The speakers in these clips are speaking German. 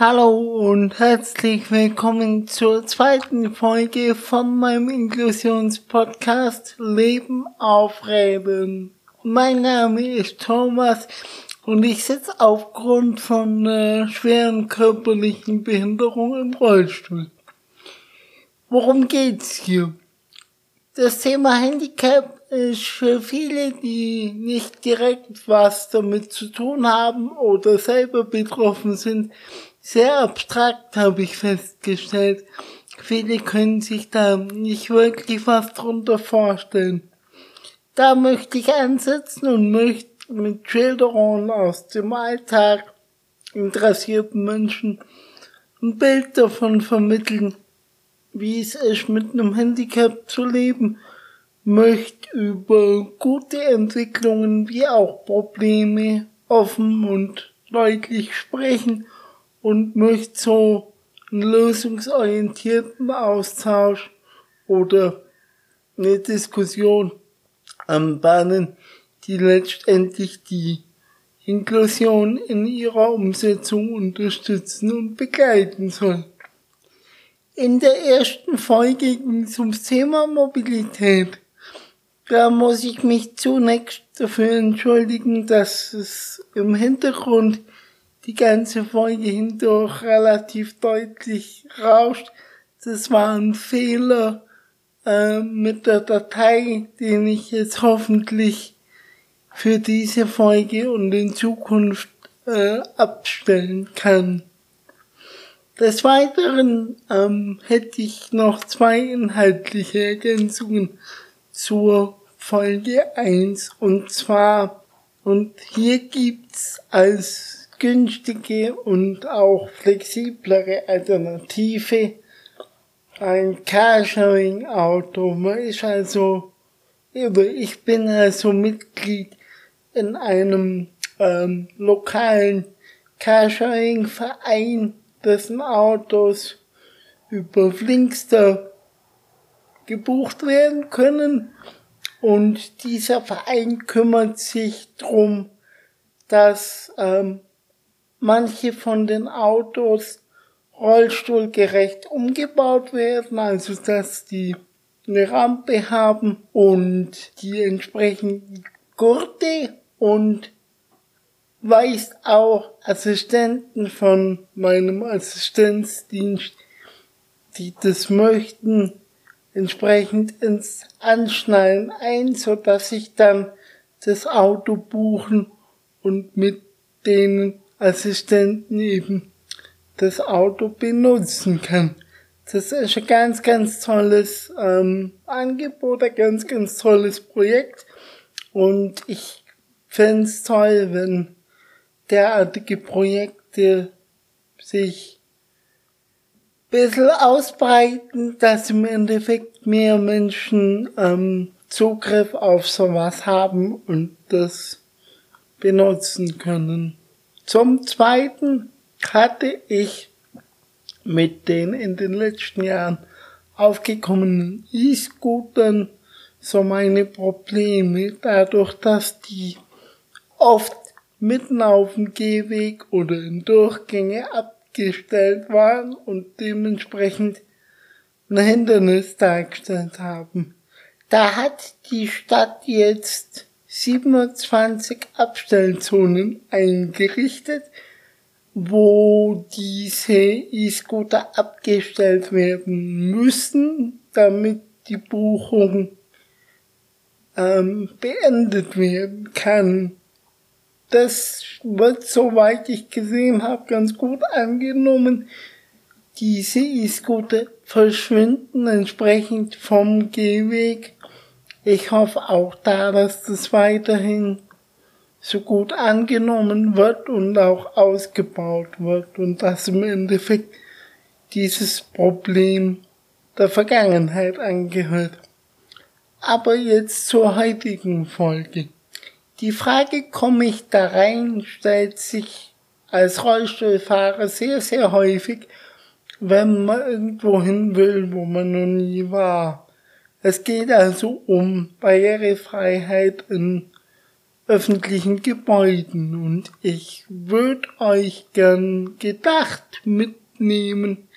Hallo und herzlich willkommen zur zweiten Folge von meinem Inklusionspodcast Leben aufreden. Mein Name ist Thomas und ich sitze aufgrund von äh, schweren körperlichen Behinderung im Rollstuhl. Worum geht's hier? Das Thema Handicap ist für viele, die nicht direkt was damit zu tun haben oder selber betroffen sind, sehr abstrakt, habe ich festgestellt. Viele können sich da nicht wirklich was drunter vorstellen. Da möchte ich ansetzen und möchte mit Schilderungen aus dem Alltag interessierten Menschen ein Bild davon vermitteln, wie es ist, mit einem Handicap zu leben, möchte über gute Entwicklungen wie auch Probleme offen und deutlich sprechen und möchte so einen lösungsorientierten Austausch oder eine Diskussion anbahnen, die letztendlich die Inklusion in ihrer Umsetzung unterstützen und begleiten soll. In der ersten Folge ging es ums Thema Mobilität. Da muss ich mich zunächst dafür entschuldigen, dass es im Hintergrund die ganze Folge hindurch relativ deutlich rauscht. Das war ein Fehler äh, mit der Datei, den ich jetzt hoffentlich für diese Folge und in Zukunft äh, abstellen kann. Des Weiteren ähm, hätte ich noch zwei inhaltliche Ergänzungen zur Folge 1 und zwar und hier gibt's als günstige und auch flexiblere Alternative. Ein Carsharing-Auto. Man ist also, ich bin also Mitglied in einem ähm, lokalen Carsharing-Verein, dessen Autos über Flinkster gebucht werden können. Und dieser Verein kümmert sich drum, dass ähm, manche von den Autos rollstuhlgerecht umgebaut werden, also dass die eine Rampe haben und die entsprechenden Gurte und weist auch Assistenten von meinem Assistenzdienst, die das möchten, entsprechend ins Anschnallen ein, so dass ich dann das Auto buchen und mit denen Assistenten eben das Auto benutzen kann. Das ist ein ganz, ganz tolles ähm, Angebot, ein ganz, ganz tolles Projekt. Und ich fände es toll, wenn derartige Projekte sich ein bisschen ausbreiten, dass im Endeffekt mehr Menschen ähm, Zugriff auf sowas haben und das benutzen können. Zum Zweiten hatte ich mit den in den letzten Jahren aufgekommenen E-Scootern so meine Probleme, dadurch, dass die oft mitten auf dem Gehweg oder in Durchgänge abgestellt waren und dementsprechend ein Hindernis dargestellt haben. Da hat die Stadt jetzt 27 Abstellzonen eingerichtet, wo diese E-Scooter abgestellt werden müssen, damit die Buchung ähm, beendet werden kann. Das wird, soweit ich gesehen habe, ganz gut angenommen. Diese E-Scooter verschwinden entsprechend vom Gehweg ich hoffe auch da, dass das weiterhin so gut angenommen wird und auch ausgebaut wird und dass im Endeffekt dieses Problem der Vergangenheit angehört. Aber jetzt zur heutigen Folge. Die Frage, komme ich da rein, stellt sich als Rollstuhlfahrer sehr, sehr häufig, wenn man irgendwo hin will, wo man noch nie war. Es geht also um Barrierefreiheit in öffentlichen Gebäuden und ich würde euch gern gedacht mitnehmen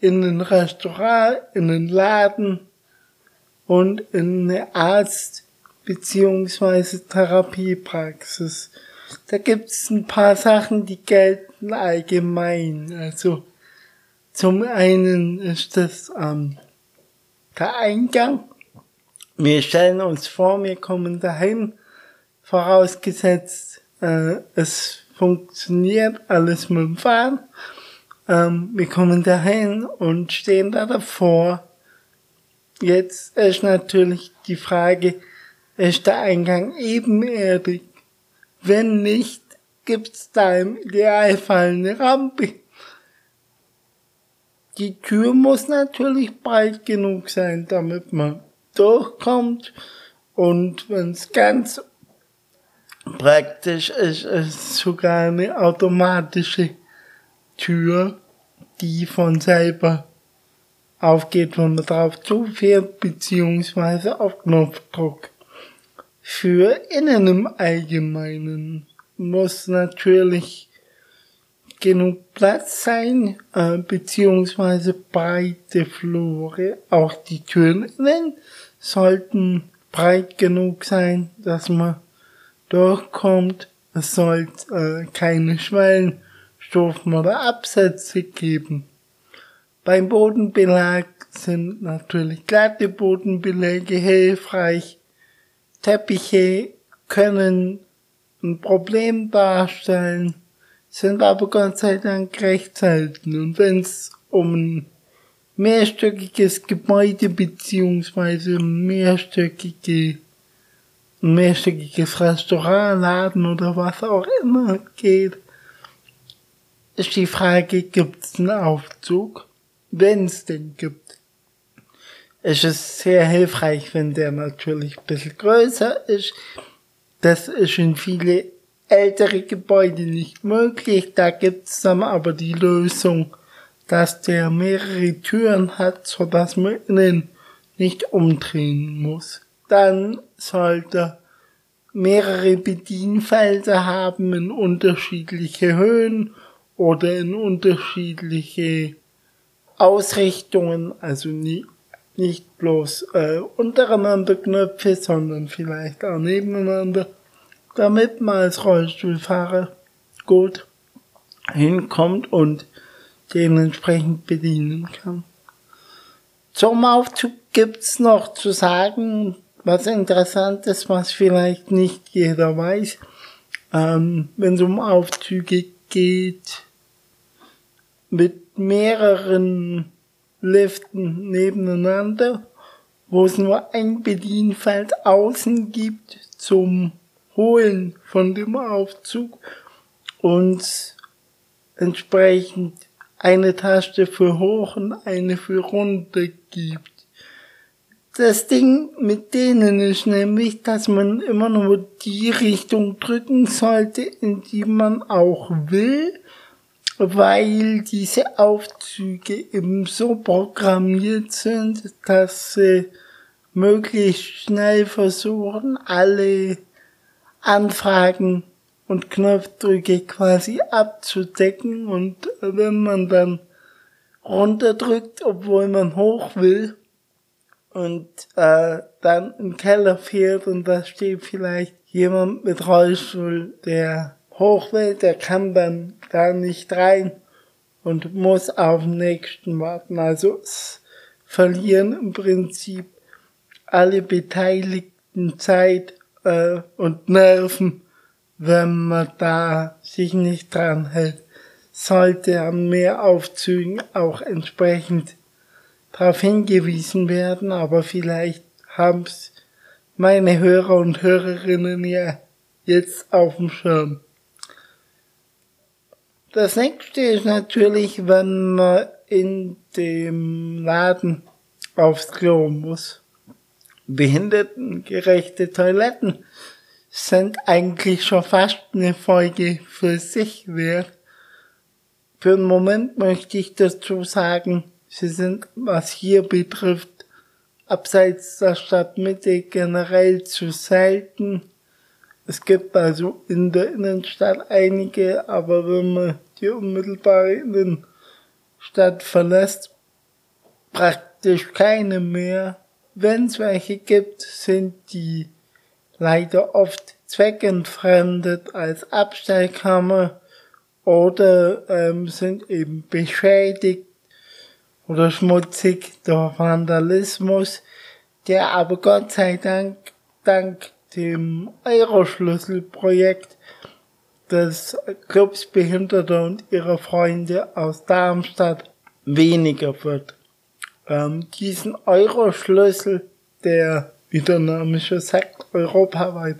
in ein Restaurant, in einen Laden und in eine Arzt- beziehungsweise Therapiepraxis. Da gibt's ein paar Sachen, die gelten allgemein. Also zum einen ist das ähm, der Eingang. Wir stellen uns vor, wir kommen dahin, vorausgesetzt, äh, es funktioniert alles mit dem Fahren. Ähm, wir kommen dahin und stehen da davor. Jetzt ist natürlich die Frage, ist der Eingang ebenerdig? Wenn nicht, gibt's da im Idealfall eine Rampe. Die Tür muss natürlich breit genug sein, damit man durchkommt. Und wenn es ganz praktisch ist, ist sogar eine automatische Tür, die von selber aufgeht, wenn man drauf zufährt, beziehungsweise auf Knopfdruck. Für innen im Allgemeinen muss natürlich genug Platz sein, äh, beziehungsweise breite Flure. Auch die Türen sollten breit genug sein, dass man durchkommt. Es sollte äh, keine Schwellen Stufen oder Absätze geben. Beim Bodenbelag sind natürlich glatte Bodenbeläge hilfreich. Teppiche können ein Problem darstellen, sind aber Gott sei Dank recht selten. Und wenn es um ein mehrstöckiges Gebäude beziehungsweise mehrstöckige, mehrstöckiges Restaurant, Laden oder was auch immer geht, ist die Frage, gibt es einen Aufzug? Wenn es den gibt. ist Es sehr hilfreich, wenn der natürlich ein bisschen größer ist. Das ist in viele ältere Gebäude nicht möglich. Da gibt es dann aber die Lösung, dass der mehrere Türen hat, so dass man innen nicht umdrehen muss. Dann sollte mehrere Bedienfelder haben in unterschiedliche Höhen oder in unterschiedliche Ausrichtungen, also nie, nicht bloß äh, untereinander Knöpfe, sondern vielleicht auch nebeneinander, damit man als Rollstuhlfahrer gut hinkommt und dementsprechend bedienen kann. Zum Aufzug gibt's noch zu sagen, was interessant ist, was vielleicht nicht jeder weiß. Ähm, wenn es um Aufzüge geht, mit mehreren Liften nebeneinander, wo es nur ein Bedienfeld außen gibt zum Holen von dem Aufzug und entsprechend eine Taste für hoch und eine für runter gibt. Das Ding mit denen ist nämlich, dass man immer nur die Richtung drücken sollte, in die man auch will weil diese Aufzüge eben so programmiert sind, dass sie möglichst schnell versuchen, alle Anfragen und Knopfdrücke quasi abzudecken und wenn man dann runterdrückt, obwohl man hoch will und äh, dann im Keller fährt und da steht vielleicht jemand mit Rollstuhl, der hoch will, der kann dann da nicht rein und muss auf den nächsten warten. Also es verlieren im Prinzip alle Beteiligten Zeit äh, und Nerven, wenn man da sich nicht dran hält. Sollte an mehr Aufzügen auch entsprechend darauf hingewiesen werden, aber vielleicht haben's meine Hörer und Hörerinnen ja jetzt auf dem Schirm. Das nächste ist natürlich, wenn man in dem Laden aufs Klo muss. Behindertengerechte Toiletten sind eigentlich schon fast eine Folge für sich wert. Für einen Moment möchte ich dazu sagen, sie sind, was hier betrifft, abseits der Stadtmitte generell zu selten. Es gibt also in der Innenstadt einige, aber wenn man die unmittelbare Innenstadt verlässt, praktisch keine mehr. Wenn es welche gibt, sind die leider oft zweckentfremdet als Abstellkammer oder ähm, sind eben beschädigt oder schmutzig durch Vandalismus, der aber Gott sei Dank dank dem Euroschlüsselprojekt des Clubs Behinderter und ihrer Freunde aus Darmstadt weniger wird. Ähm, diesen Euroschlüssel, der, wie der Name schon sagt, europaweit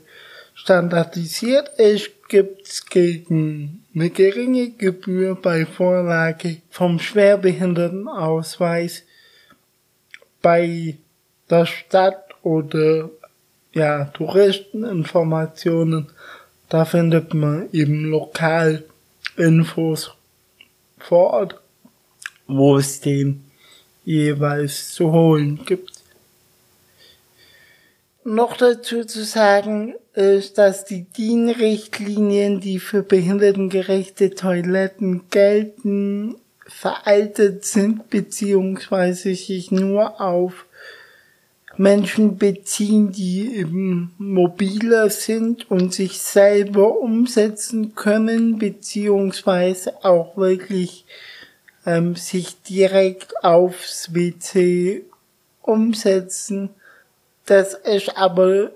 standardisiert ist, gibt's gegen eine geringe Gebühr bei Vorlage vom Schwerbehindertenausweis bei der Stadt oder ja, Touristeninformationen. Da findet man eben lokal Infos vor Ort, wo es den jeweils zu holen gibt. Noch dazu zu sagen ist, dass die DIN-Richtlinien, die für behindertengerechte Toiletten gelten, veraltet sind beziehungsweise sich nur auf Menschen beziehen, die eben mobiler sind und sich selber umsetzen können, beziehungsweise auch wirklich ähm, sich direkt aufs WC umsetzen. Das ist aber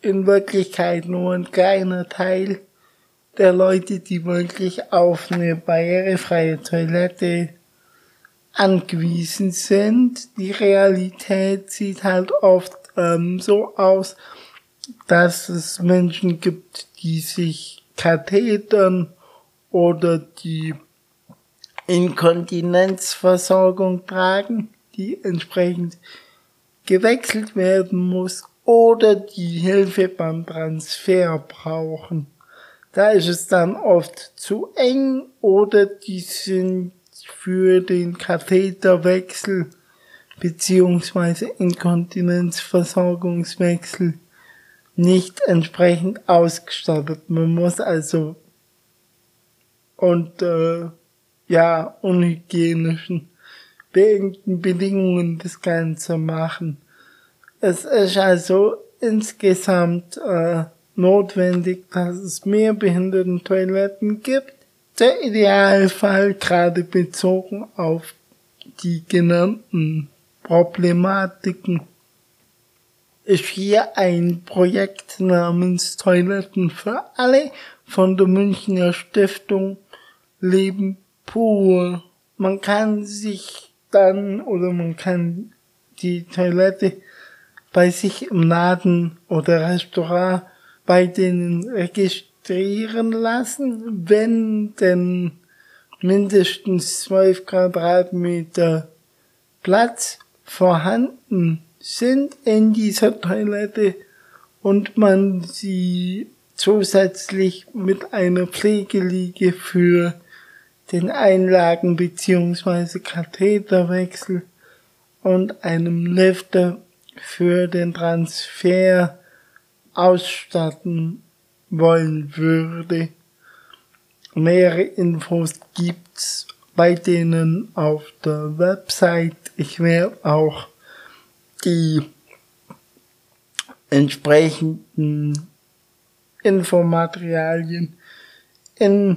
in Wirklichkeit nur ein kleiner Teil der Leute, die wirklich auf eine barrierefreie Toilette angewiesen sind. Die Realität sieht halt oft ähm, so aus, dass es Menschen gibt, die sich Kathetern oder die Inkontinenzversorgung tragen, die entsprechend gewechselt werden muss oder die Hilfe beim Transfer brauchen. Da ist es dann oft zu eng oder die sind für den Katheterwechsel beziehungsweise Inkontinenzversorgungswechsel nicht entsprechend ausgestattet. Man muss also unter ja unhygienischen Bedingungen das Ganze machen. Es ist also insgesamt äh, notwendig, dass es mehr Behindertentoiletten gibt der Idealfall gerade bezogen auf die genannten Problematiken ist hier ein Projekt namens Toiletten für alle von der Münchner Stiftung Leben pur. Man kann sich dann oder man kann die Toilette bei sich im Laden oder Restaurant bei denen registrieren lassen, wenn denn mindestens 12 Quadratmeter Platz vorhanden sind in dieser Toilette und man sie zusätzlich mit einer Pflegeliege für den Einlagen- bzw. Katheterwechsel und einem Lifter für den Transfer ausstatten wollen würde. Mehrere Infos gibt's bei denen auf der Website. Ich werde auch die entsprechenden Infomaterialien in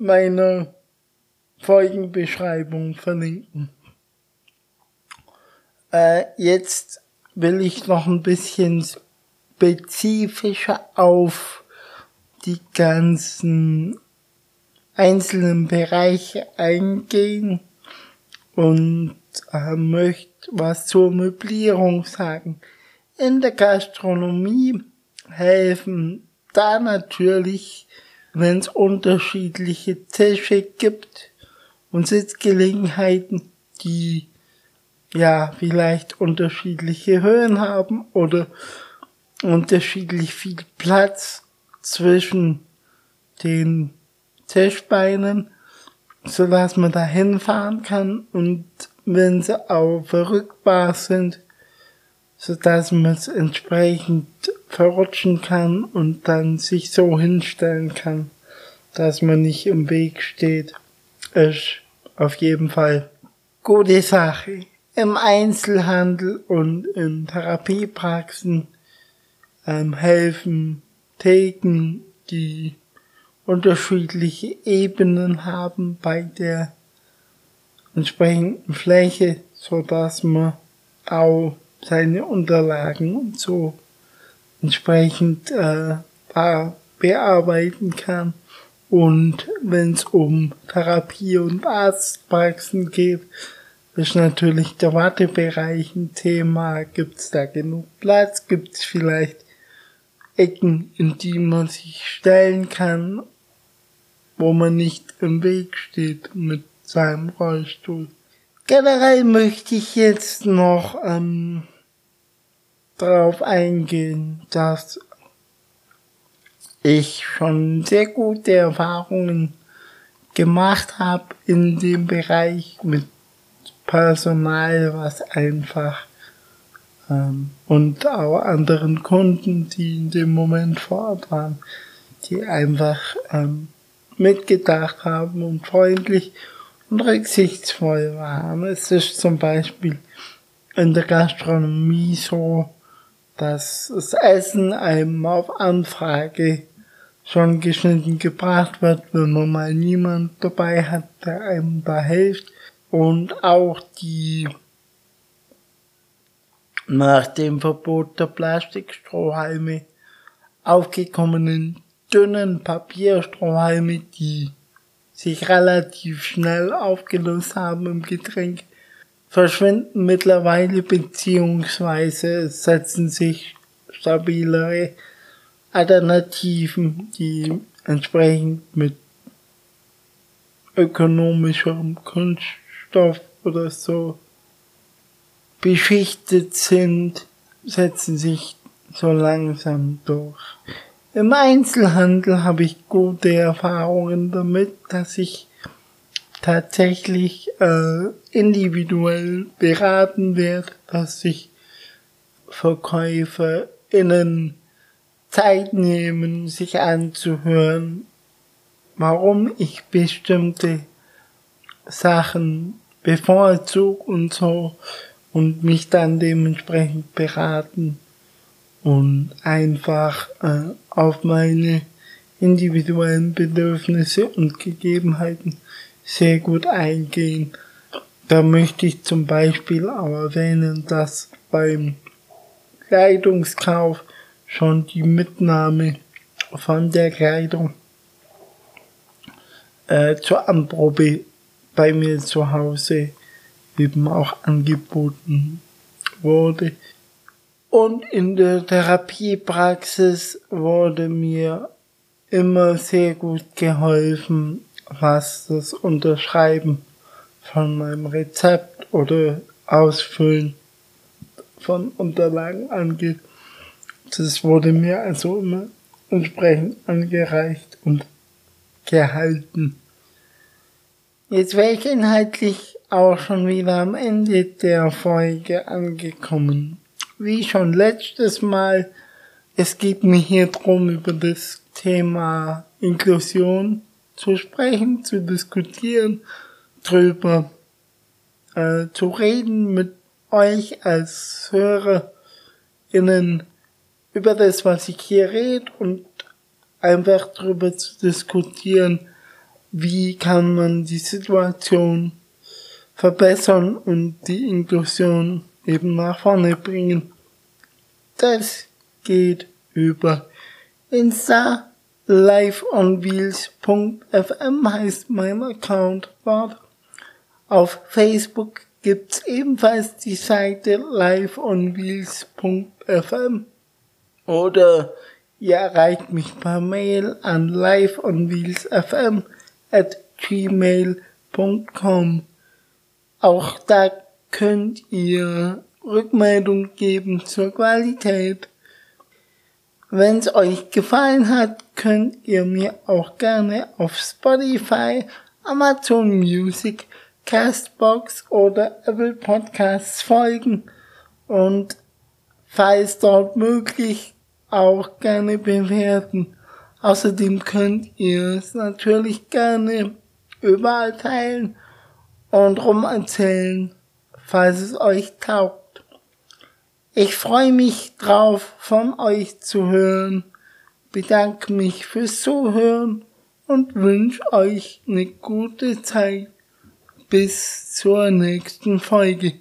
meiner Folgenbeschreibung verlinken. Äh, jetzt will ich noch ein bisschen spezifischer auf die ganzen einzelnen Bereiche eingehen und äh, möchte was zur Möblierung sagen. In der Gastronomie helfen da natürlich, wenn es unterschiedliche Tische gibt und Sitzgelegenheiten, die ja vielleicht unterschiedliche Höhen haben oder unterschiedlich viel Platz zwischen den Tischbeinen, so dass man da hinfahren kann und wenn sie auch verrückbar sind, sodass man es entsprechend verrutschen kann und dann sich so hinstellen kann, dass man nicht im Weg steht, ist auf jeden Fall gute Sache. Im Einzelhandel und in Therapiepraxen ähm, helfen Theken, die unterschiedliche Ebenen haben bei der entsprechenden Fläche, so dass man auch seine Unterlagen und so entsprechend äh, bearbeiten kann. Und wenn es um Therapie und Arztpraxen geht, ist natürlich der Wartebereich ein Thema. Gibt es da genug Platz? Gibt es vielleicht Ecken, in die man sich stellen kann, wo man nicht im Weg steht mit seinem Rollstuhl? Generell möchte ich jetzt noch ähm, darauf eingehen, dass ich schon sehr gute Erfahrungen gemacht habe in dem Bereich mit Personal, was einfach ähm, und auch anderen Kunden, die in dem Moment vor Ort waren, die einfach ähm, mitgedacht haben und freundlich und rücksichtsvoll waren. Es ist zum Beispiel in der Gastronomie so, dass das Essen einem auf Anfrage schon geschnitten gebracht wird, wenn man mal niemand dabei hat, der einem da hilft. Und auch die nach dem Verbot der Plastikstrohhalme aufgekommenen dünnen Papierstrohhalme, die sich relativ schnell aufgelöst haben im Getränk, verschwinden mittlerweile beziehungsweise setzen sich stabilere Alternativen, die entsprechend mit ökonomischem Kunststoff oder so beschichtet sind, setzen sich so langsam durch. Im Einzelhandel habe ich gute Erfahrungen damit, dass ich tatsächlich äh, individuell beraten werde, dass sich VerkäuferInnen Zeit nehmen, sich anzuhören, warum ich bestimmte Sachen bevorzuge und so und mich dann dementsprechend beraten und einfach äh, auf meine individuellen Bedürfnisse und Gegebenheiten sehr gut eingehen. Da möchte ich zum Beispiel auch erwähnen, dass beim Kleidungskauf schon die Mitnahme von der Kleidung äh, zur Anprobe bei mir zu Hause eben auch angeboten wurde. Und in der Therapiepraxis wurde mir immer sehr gut geholfen, was das Unterschreiben von meinem Rezept oder Ausfüllen von Unterlagen angeht. Das wurde mir also immer entsprechend angereicht und gehalten. Jetzt wäre ich inhaltlich auch schon wieder am Ende der Folge angekommen. Wie schon letztes Mal, es geht mir hier drum, über das Thema Inklusion zu sprechen, zu diskutieren, drüber äh, zu reden mit euch als HörerInnen über das, was ich hier rede und einfach drüber zu diskutieren, wie kann man die Situation verbessern und die Inklusion eben nach vorne bringen. Das geht über Insta liveonwheels.fm heißt mein Account dort. Auf Facebook gibt's ebenfalls die Seite liveonwheels.fm oder ihr erreicht mich per Mail an liveonwheelsfm at gmail.com. Auch da könnt ihr Rückmeldung geben zur Qualität. Wenn es euch gefallen hat, könnt ihr mir auch gerne auf Spotify, Amazon Music, Castbox oder Apple Podcasts folgen und falls dort möglich, auch gerne bewerten. Außerdem könnt ihr es natürlich gerne überall teilen und rum erzählen, falls es euch taugt. Ich freue mich drauf, von euch zu hören, bedanke mich fürs Zuhören und wünsche euch eine gute Zeit. Bis zur nächsten Folge.